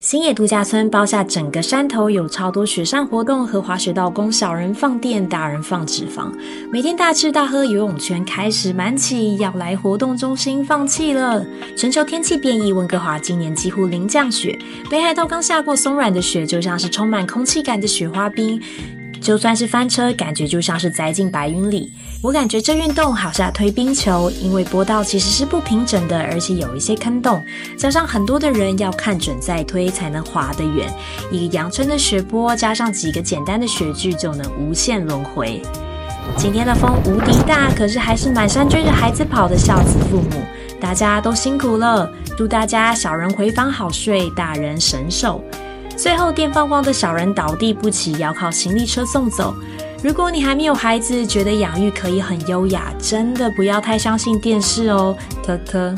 新野度假村包下整个山头，有超多雪山活动和滑雪道，供小人放电，大人放脂肪。每天大吃大喝，游泳圈开始满起，要来活动中心放弃了。全球天气变异，温哥华今年几乎零降雪，北海道刚下过松软的雪，就像是充满空气感的雪花冰。就算是翻车，感觉就像是栽进白云里。我感觉这运动好像推冰球，因为坡道其实是不平整的，而且有一些坑洞，加上很多的人要看准再推才能滑得远。一个阳春的雪坡，加上几个简单的雪具，就能无限轮回。今天的风无敌大，可是还是满山追着孩子跑的孝子父母，大家都辛苦了。祝大家小人回房好睡，大人神手。最后，电放光的小人倒地不起，要靠行李车送走。如果你还没有孩子，觉得养育可以很优雅，真的不要太相信电视哦，特特。